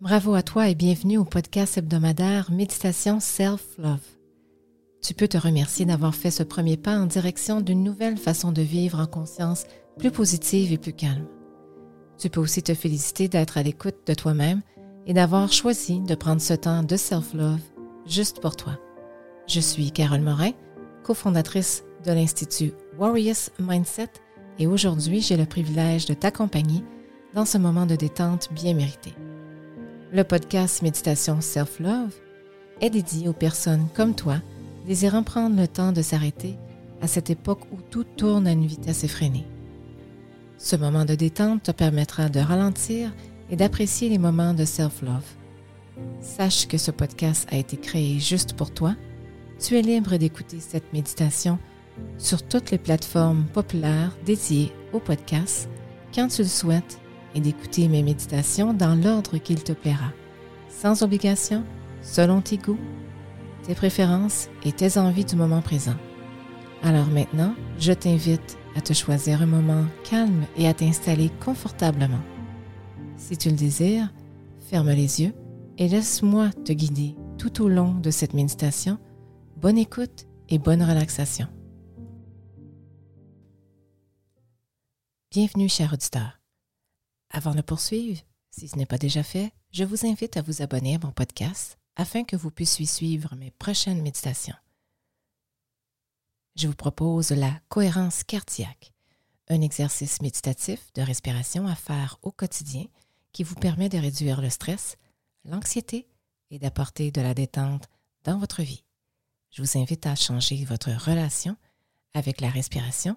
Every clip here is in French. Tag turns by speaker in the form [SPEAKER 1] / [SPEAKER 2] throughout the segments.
[SPEAKER 1] Bravo à toi et bienvenue au podcast hebdomadaire Méditation Self-Love. Tu peux te remercier d'avoir fait ce premier pas en direction d'une nouvelle façon de vivre en conscience plus positive et plus calme. Tu peux aussi te féliciter d'être à l'écoute de toi-même et d'avoir choisi de prendre ce temps de self-love juste pour toi. Je suis Carole Morin, cofondatrice de l'Institut Warriors Mindset et aujourd'hui j'ai le privilège de t'accompagner dans ce moment de détente bien mérité. Le podcast Méditation Self-Love est dédié aux personnes comme toi désirant prendre le temps de s'arrêter à cette époque où tout tourne à une vitesse effrénée. Ce moment de détente te permettra de ralentir et d'apprécier les moments de self-love. Sache que ce podcast a été créé juste pour toi. Tu es libre d'écouter cette méditation sur toutes les plateformes populaires dédiées au podcast quand tu le souhaites et d'écouter mes méditations dans l'ordre qu'il te plaira, sans obligation, selon tes goûts, tes préférences et tes envies du moment présent. Alors maintenant, je t'invite à te choisir un moment calme et à t'installer confortablement. Si tu le désires, ferme les yeux et laisse-moi te guider tout au long de cette méditation. Bonne écoute et bonne relaxation. Bienvenue, cher auditeur. Avant de poursuivre, si ce n'est pas déjà fait, je vous invite à vous abonner à mon podcast afin que vous puissiez suivre mes prochaines méditations. Je vous propose la cohérence cardiaque, un exercice méditatif de respiration à faire au quotidien qui vous permet de réduire le stress, l'anxiété et d'apporter de la détente dans votre vie. Je vous invite à changer votre relation avec la respiration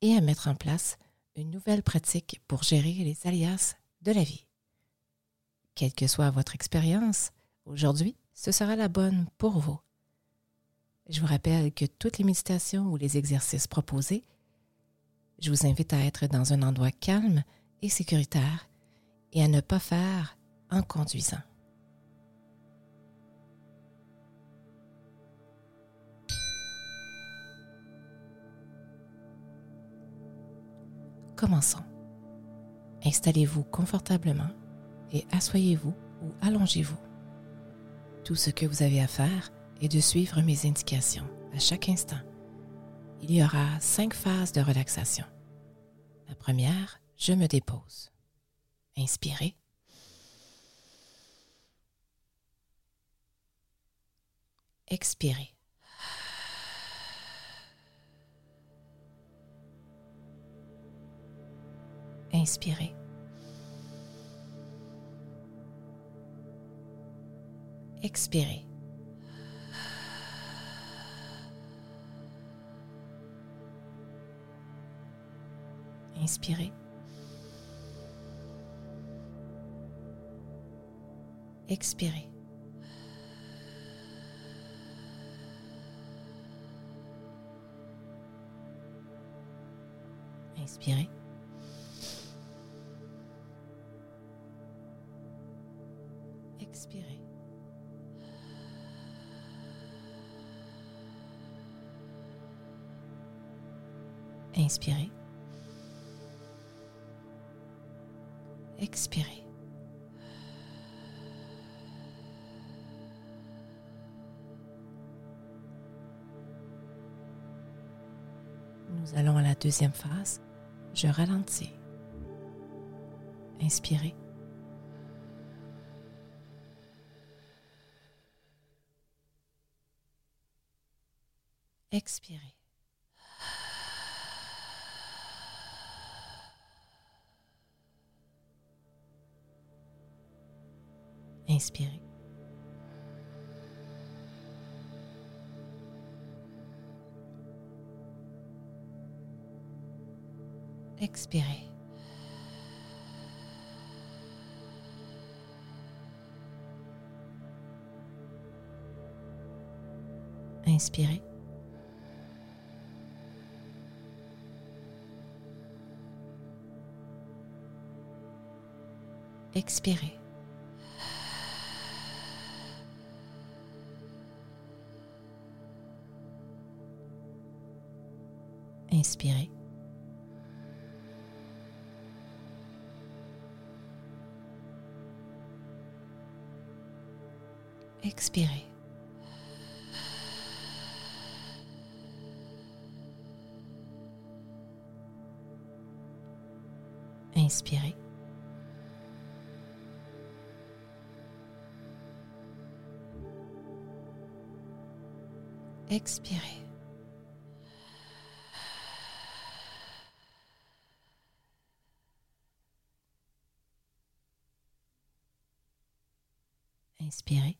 [SPEAKER 1] et à mettre en place une nouvelle pratique pour gérer les alias de la vie. Quelle que soit votre expérience, aujourd'hui, ce sera la bonne pour vous. Je vous rappelle que toutes les méditations ou les exercices proposés, je vous invite à être dans un endroit calme et sécuritaire et à ne pas faire en conduisant. Commençons. Installez-vous confortablement et asseyez-vous ou allongez-vous. Tout ce que vous avez à faire est de suivre mes indications à chaque instant. Il y aura cinq phases de relaxation. La première, je me dépose. Inspirez. Expirez. Inspirez. Expirez. Inspirez. Expirez. Inspirez. Expirez. Inspirez. Expirez. Nous allons à la deuxième phase. Je ralentis. Inspirez. Expirez. Inspirez. Expirez. Inspirez. Expirez. Inspirez. Expirez. Inspirez. Expirez. Inspirez.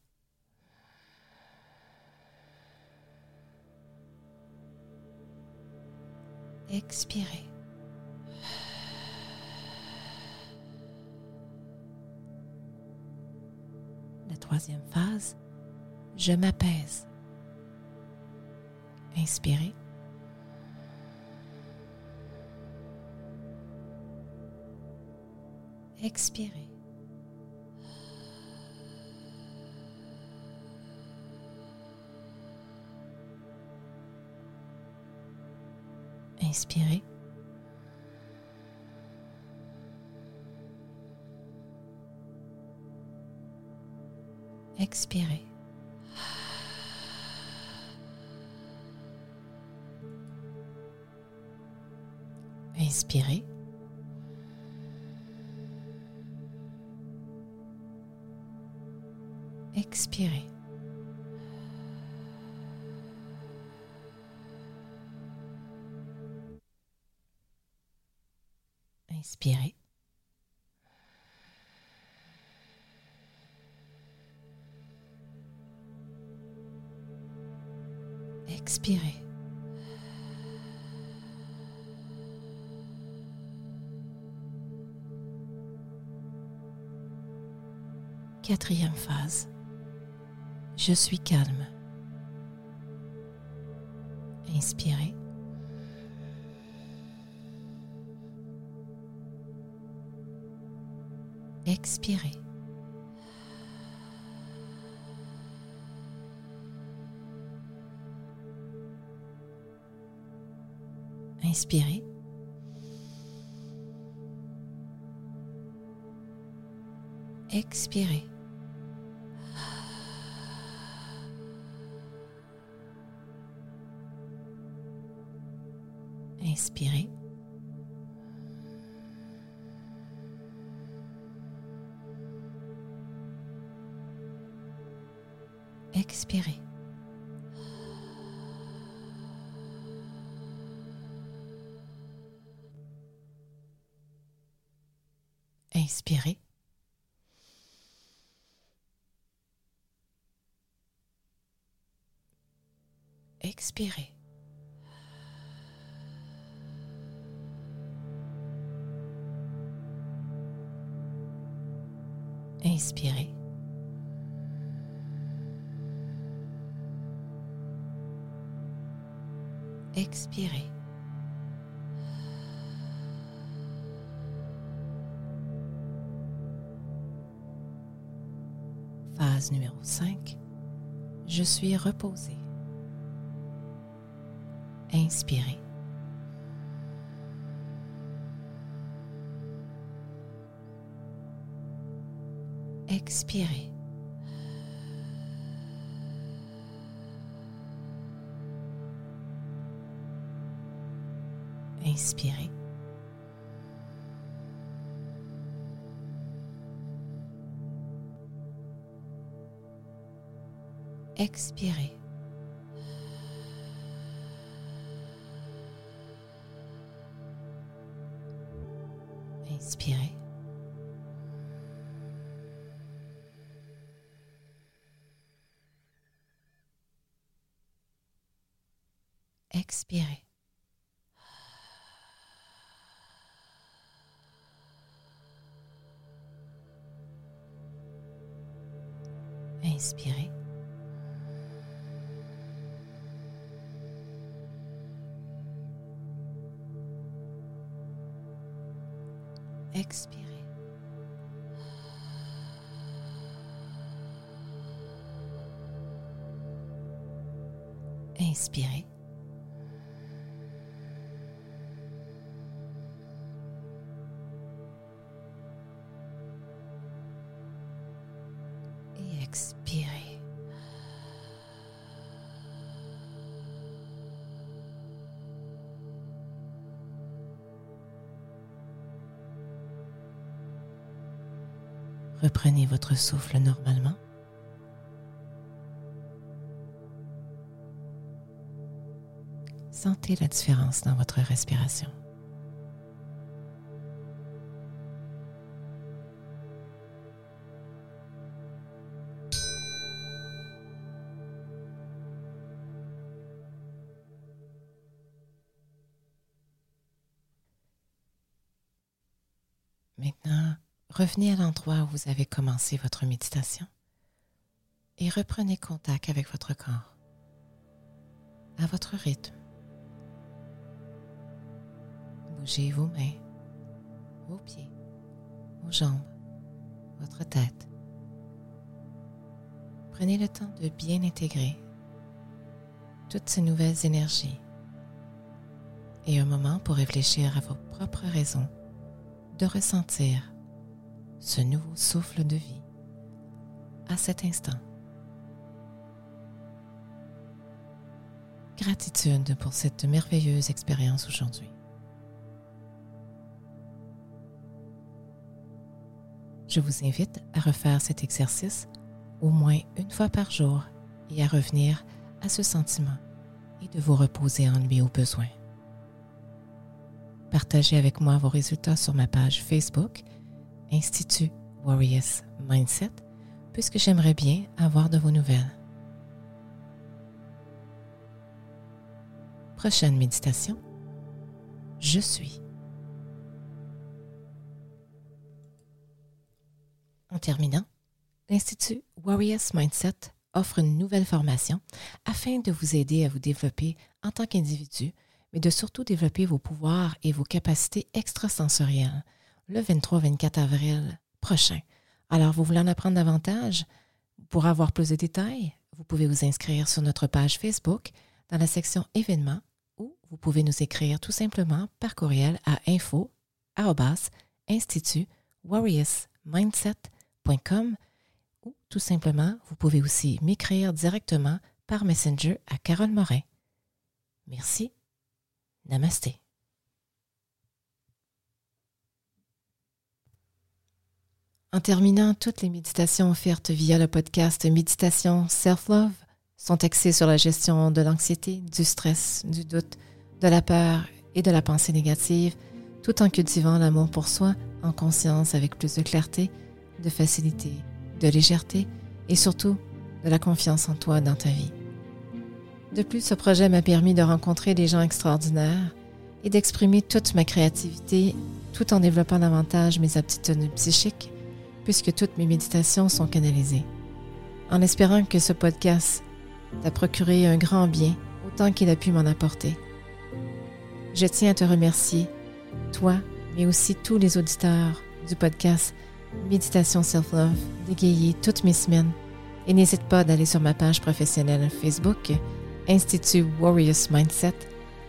[SPEAKER 1] Expirez. La troisième phase, je m'apaise. Inspirez. Expirez. Inspirez. Expirez. Inspirez. Expirez. Quatrième phase. Je suis calme. Inspirez. Expirez. Inspirez. Expirez. Inspirez. Expirez. Inspirez. Expirez. Numéro 5. Je suis reposé. Inspirez. Expirez. Inspirez. Expirez. Inspirez. Expirez. Inspirez. Expirez. Inspirez. Reprenez votre souffle normalement. Sentez la différence dans votre respiration. Maintenant, revenez à l'endroit où vous avez commencé votre méditation et reprenez contact avec votre corps, à votre rythme. Bougez vos mains, vos pieds, vos jambes, votre tête. Prenez le temps de bien intégrer toutes ces nouvelles énergies et un moment pour réfléchir à vos propres raisons de ressentir ce nouveau souffle de vie à cet instant. Gratitude pour cette merveilleuse expérience aujourd'hui. Je vous invite à refaire cet exercice au moins une fois par jour et à revenir à ce sentiment et de vous reposer en lui au besoin. Partagez avec moi vos résultats sur ma page Facebook, Institut Warriors Mindset, puisque j'aimerais bien avoir de vos nouvelles. Prochaine méditation. Je suis. En terminant, l'Institut Warriors Mindset offre une nouvelle formation afin de vous aider à vous développer en tant qu'individu mais de surtout développer vos pouvoirs et vos capacités extrasensorielles le 23-24 avril prochain. Alors, vous voulez en apprendre davantage? Pour avoir plus de détails, vous pouvez vous inscrire sur notre page Facebook dans la section événements ou vous pouvez nous écrire tout simplement par courriel à info mindset.com ou tout simplement, vous pouvez aussi m'écrire directement par Messenger à Carole Morin. Merci Namasté. En terminant, toutes les méditations offertes via le podcast Méditation Self-Love sont axées sur la gestion de l'anxiété, du stress, du doute, de la peur et de la pensée négative, tout en cultivant l'amour pour soi en conscience avec plus de clarté, de facilité, de légèreté et surtout de la confiance en toi dans ta vie. De plus, ce projet m'a permis de rencontrer des gens extraordinaires et d'exprimer toute ma créativité tout en développant davantage mes aptitudes psychiques, puisque toutes mes méditations sont canalisées. En espérant que ce podcast t'a procuré un grand bien autant qu'il a pu m'en apporter. Je tiens à te remercier, toi, mais aussi tous les auditeurs du podcast Méditation Self-Love, d'égayer toutes mes semaines. Et n'hésite pas d'aller sur ma page professionnelle Facebook Institut Warriors Mindset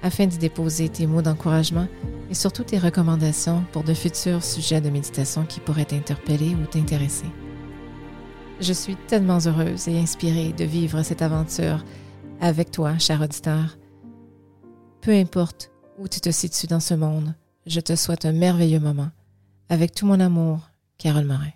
[SPEAKER 1] afin d'y déposer tes mots d'encouragement et surtout tes recommandations pour de futurs sujets de méditation qui pourraient t'interpeller ou t'intéresser. Je suis tellement heureuse et inspirée de vivre cette aventure avec toi, cher auditeur. Peu importe où tu te situes dans ce monde, je te souhaite un merveilleux moment. Avec tout mon amour, Carole Morin.